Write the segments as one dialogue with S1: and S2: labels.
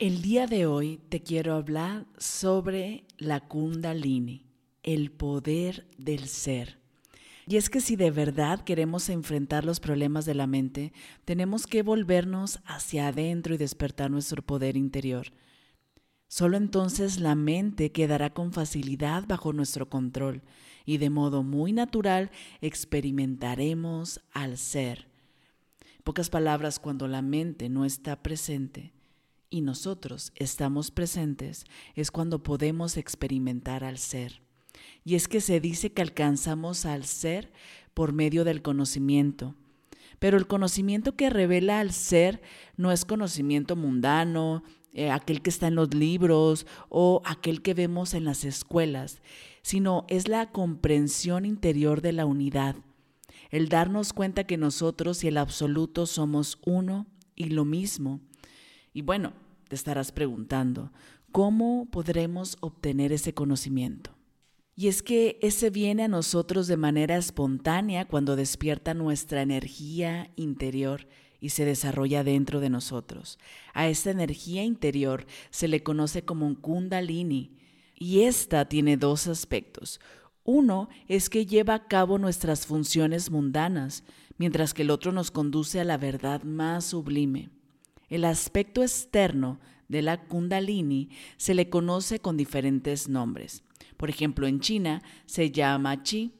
S1: El día de hoy te quiero hablar sobre la kundalini, el poder del ser. Y es que si de verdad queremos enfrentar los problemas de la mente, tenemos que volvernos hacia adentro y despertar nuestro poder interior. Solo entonces la mente quedará con facilidad bajo nuestro control y de modo muy natural experimentaremos al ser. pocas palabras, cuando la mente no está presente y nosotros estamos presentes, es cuando podemos experimentar al ser. Y es que se dice que alcanzamos al ser por medio del conocimiento. Pero el conocimiento que revela al ser no es conocimiento mundano, eh, aquel que está en los libros o aquel que vemos en las escuelas, sino es la comprensión interior de la unidad, el darnos cuenta que nosotros y el absoluto somos uno y lo mismo. Y bueno, te estarás preguntando, ¿cómo podremos obtener ese conocimiento? Y es que ese viene a nosotros de manera espontánea cuando despierta nuestra energía interior y se desarrolla dentro de nosotros. A esta energía interior se le conoce como un kundalini y esta tiene dos aspectos. Uno es que lleva a cabo nuestras funciones mundanas, mientras que el otro nos conduce a la verdad más sublime. El aspecto externo de la kundalini se le conoce con diferentes nombres. Por ejemplo, en China se llama chi,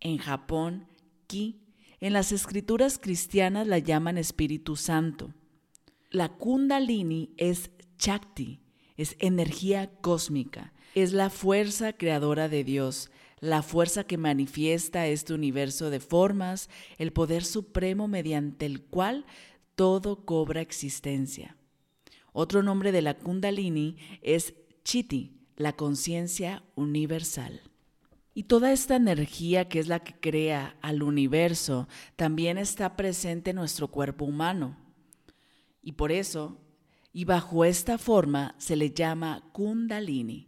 S1: en Japón ki en las escrituras cristianas la llaman Espíritu Santo. La kundalini es Chakti, es energía cósmica, es la fuerza creadora de Dios, la fuerza que manifiesta este universo de formas, el poder supremo mediante el cual todo cobra existencia. Otro nombre de la kundalini es Chiti, la conciencia universal. Y toda esta energía que es la que crea al universo también está presente en nuestro cuerpo humano. Y por eso, y bajo esta forma, se le llama kundalini.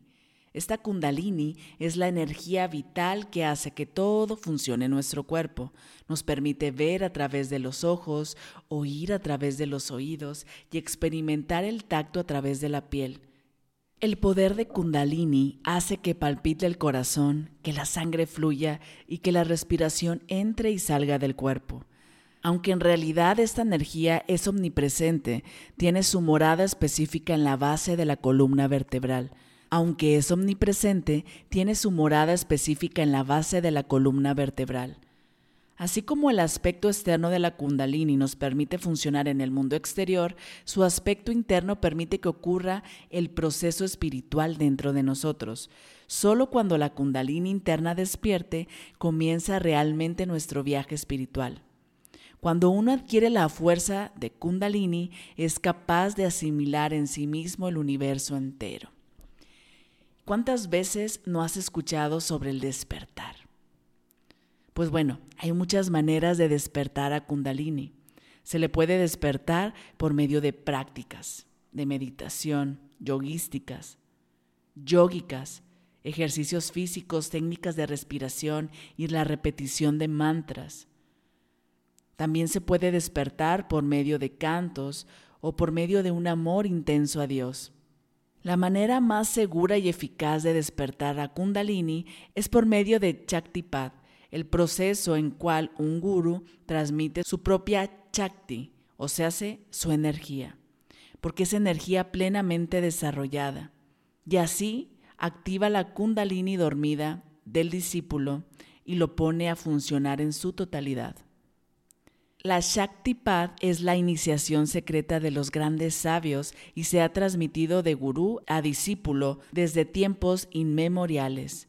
S1: Esta kundalini es la energía vital que hace que todo funcione en nuestro cuerpo. Nos permite ver a través de los ojos, oír a través de los oídos y experimentar el tacto a través de la piel. El poder de Kundalini hace que palpite el corazón, que la sangre fluya y que la respiración entre y salga del cuerpo. Aunque en realidad esta energía es omnipresente, tiene su morada específica en la base de la columna vertebral. Aunque es omnipresente, tiene su morada específica en la base de la columna vertebral. Así como el aspecto externo de la kundalini nos permite funcionar en el mundo exterior, su aspecto interno permite que ocurra el proceso espiritual dentro de nosotros. Solo cuando la kundalini interna despierte, comienza realmente nuestro viaje espiritual. Cuando uno adquiere la fuerza de kundalini, es capaz de asimilar en sí mismo el universo entero. ¿Cuántas veces no has escuchado sobre el despertar? Pues bueno, hay muchas maneras de despertar a Kundalini. Se le puede despertar por medio de prácticas, de meditación, yogísticas, yógicas, ejercicios físicos, técnicas de respiración y la repetición de mantras. También se puede despertar por medio de cantos o por medio de un amor intenso a Dios. La manera más segura y eficaz de despertar a Kundalini es por medio de Chaktipat, el proceso en cual un guru transmite su propia chakti, o sea, su energía, porque es energía plenamente desarrollada. Y así activa la kundalini dormida del discípulo y lo pone a funcionar en su totalidad. La Shaktipat es la iniciación secreta de los grandes sabios y se ha transmitido de gurú a discípulo desde tiempos inmemoriales.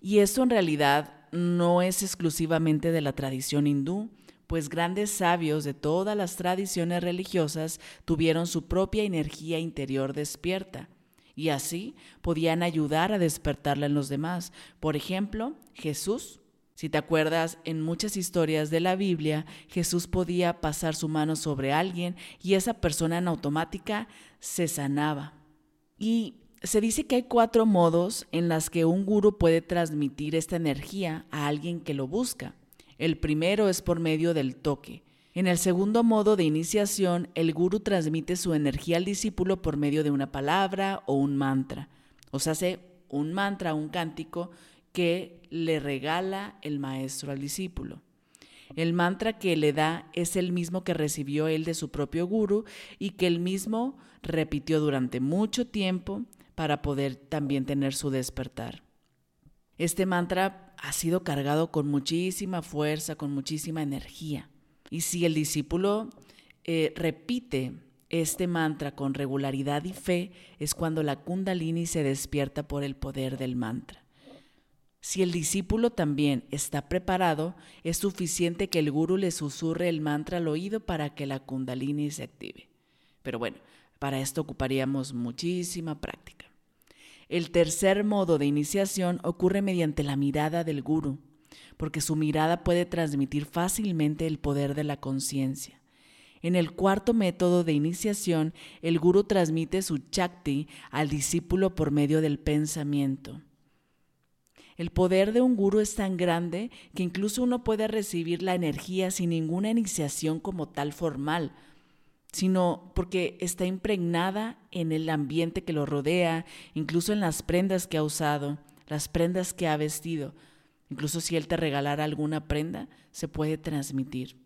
S1: Y esto en realidad no es exclusivamente de la tradición hindú, pues grandes sabios de todas las tradiciones religiosas tuvieron su propia energía interior despierta. y así podían ayudar a despertarla en los demás. Por ejemplo, Jesús. Si te acuerdas, en muchas historias de la Biblia, Jesús podía pasar su mano sobre alguien y esa persona en automática se sanaba. Y se dice que hay cuatro modos en las que un gurú puede transmitir esta energía a alguien que lo busca. El primero es por medio del toque. En el segundo modo de iniciación, el gurú transmite su energía al discípulo por medio de una palabra o un mantra. O sea, hace un mantra, un cántico que le regala el maestro al discípulo. El mantra que le da es el mismo que recibió él de su propio guru y que él mismo repitió durante mucho tiempo para poder también tener su despertar. Este mantra ha sido cargado con muchísima fuerza, con muchísima energía. Y si el discípulo eh, repite este mantra con regularidad y fe, es cuando la kundalini se despierta por el poder del mantra. Si el discípulo también está preparado, es suficiente que el guru le susurre el mantra al oído para que la kundalini se active. Pero bueno, para esto ocuparíamos muchísima práctica. El tercer modo de iniciación ocurre mediante la mirada del guru porque su mirada puede transmitir fácilmente el poder de la conciencia. En el cuarto método de iniciación, el guru transmite su chakti al discípulo por medio del pensamiento. El poder de un guru es tan grande que incluso uno puede recibir la energía sin ninguna iniciación como tal formal, sino porque está impregnada en el ambiente que lo rodea, incluso en las prendas que ha usado, las prendas que ha vestido, Incluso si Él te regalara alguna prenda, se puede transmitir.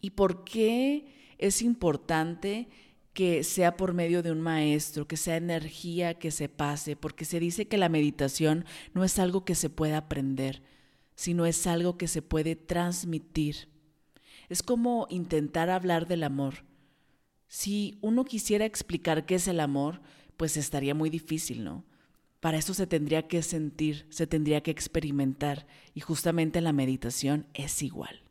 S1: ¿Y por qué es importante que sea por medio de un maestro, que sea energía que se pase? Porque se dice que la meditación no es algo que se pueda aprender, sino es algo que se puede transmitir. Es como intentar hablar del amor. Si uno quisiera explicar qué es el amor, pues estaría muy difícil, ¿no? Para eso se tendría que sentir, se tendría que experimentar y justamente la meditación es igual.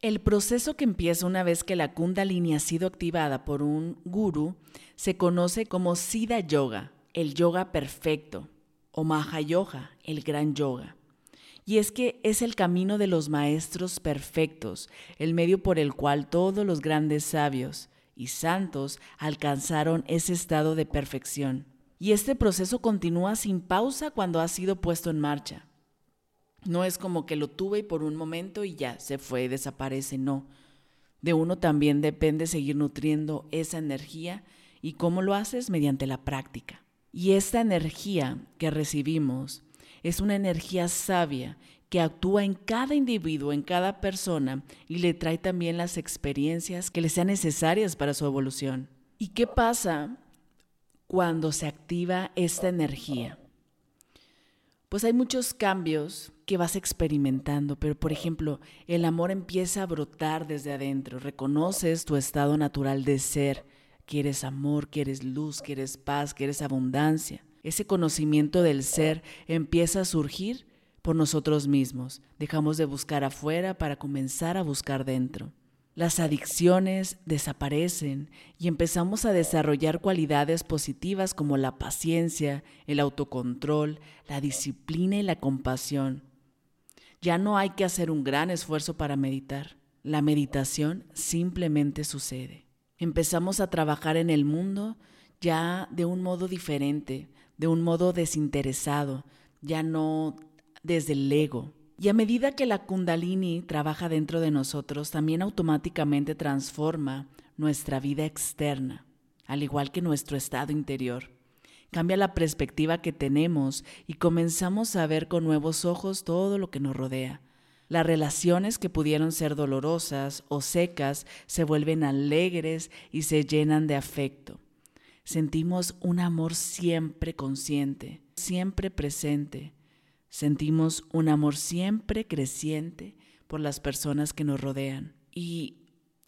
S1: El proceso que empieza una vez que la kundalini ha sido activada por un guru se conoce como Siddha Yoga, el yoga perfecto, o Mahayoga, el gran yoga. Y es que es el camino de los maestros perfectos, el medio por el cual todos los grandes sabios y santos alcanzaron ese estado de perfección y este proceso continúa sin pausa cuando ha sido puesto en marcha. No es como que lo tuve por un momento y ya se fue, desaparece, no. De uno también depende seguir nutriendo esa energía y cómo lo haces mediante la práctica. Y esta energía que recibimos es una energía sabia que actúa en cada individuo, en cada persona y le trae también las experiencias que le sean necesarias para su evolución. ¿Y qué pasa cuando se activa esta energía? Pues hay muchos cambios que vas experimentando, pero por ejemplo, el amor empieza a brotar desde adentro, reconoces tu estado natural de ser, que eres amor, que eres luz, que eres paz, que eres abundancia. Ese conocimiento del ser empieza a surgir por nosotros mismos. Dejamos de buscar afuera para comenzar a buscar dentro. Las adicciones desaparecen y empezamos a desarrollar cualidades positivas como la paciencia, el autocontrol, la disciplina y la compasión. Ya no hay que hacer un gran esfuerzo para meditar. La meditación simplemente sucede. Empezamos a trabajar en el mundo ya de un modo diferente, de un modo desinteresado, ya no desde el ego, y a medida que la kundalini trabaja dentro de nosotros, también automáticamente transforma nuestra vida externa, al igual que nuestro estado interior. Cambia la perspectiva que tenemos y comenzamos a ver con nuevos ojos todo lo que nos rodea. Las relaciones que pudieron ser dolorosas o secas se vuelven alegres y se llenan de afecto. Sentimos un amor siempre consciente, siempre presente, Sentimos un amor siempre creciente por las personas que nos rodean. Y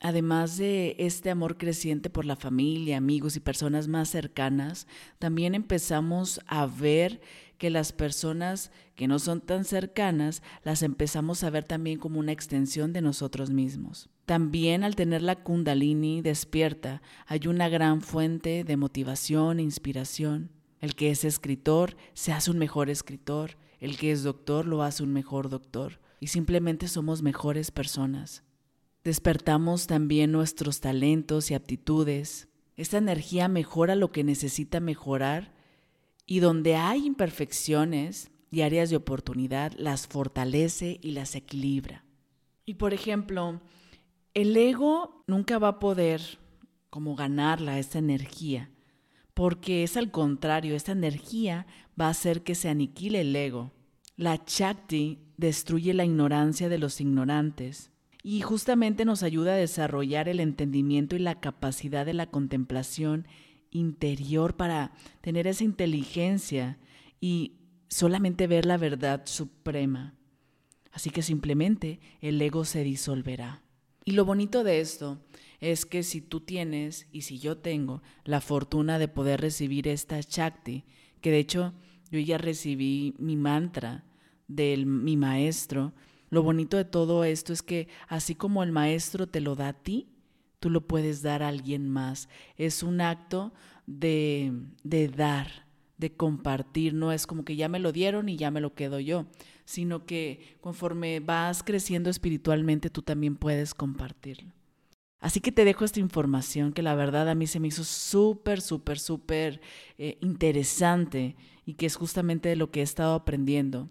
S1: además de este amor creciente por la familia, amigos y personas más cercanas, también empezamos a ver que las personas que no son tan cercanas las empezamos a ver también como una extensión de nosotros mismos. También al tener la kundalini despierta hay una gran fuente de motivación e inspiración. El que es escritor se hace un mejor escritor, el que es doctor lo hace un mejor doctor y simplemente somos mejores personas. Despertamos también nuestros talentos y aptitudes. Esta energía mejora lo que necesita mejorar y donde hay imperfecciones y áreas de oportunidad las fortalece y las equilibra. Y por ejemplo, el ego nunca va a poder como ganarla esta energía, porque es al contrario, esta energía va a hacer que se aniquile el ego. La Chakti destruye la ignorancia de los ignorantes y justamente nos ayuda a desarrollar el entendimiento y la capacidad de la contemplación interior para tener esa inteligencia y solamente ver la verdad suprema. Así que simplemente el ego se disolverá. Y lo bonito de esto es que si tú tienes y si yo tengo la fortuna de poder recibir esta Shakti, que de hecho yo ya recibí mi mantra de mi maestro, lo bonito de todo esto es que así como el maestro te lo da a ti, tú lo puedes dar a alguien más. Es un acto de, de dar, de compartir, no es como que ya me lo dieron y ya me lo quedo yo, sino que conforme vas creciendo espiritualmente tú también puedes compartirlo. Así que te dejo esta información que la verdad a mí se me hizo súper, súper, súper eh, interesante y que es justamente de lo que he estado aprendiendo.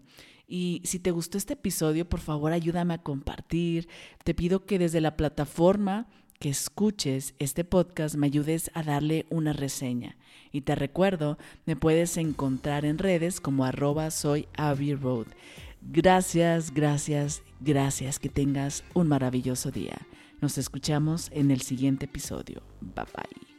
S1: Y si te gustó este episodio, por favor ayúdame a compartir. Te pido que desde la plataforma que escuches este podcast me ayudes a darle una reseña. Y te recuerdo, me puedes encontrar en redes como arroba. Gracias, gracias, gracias. Que tengas un maravilloso día. Nos escuchamos en el siguiente episodio. Bye bye.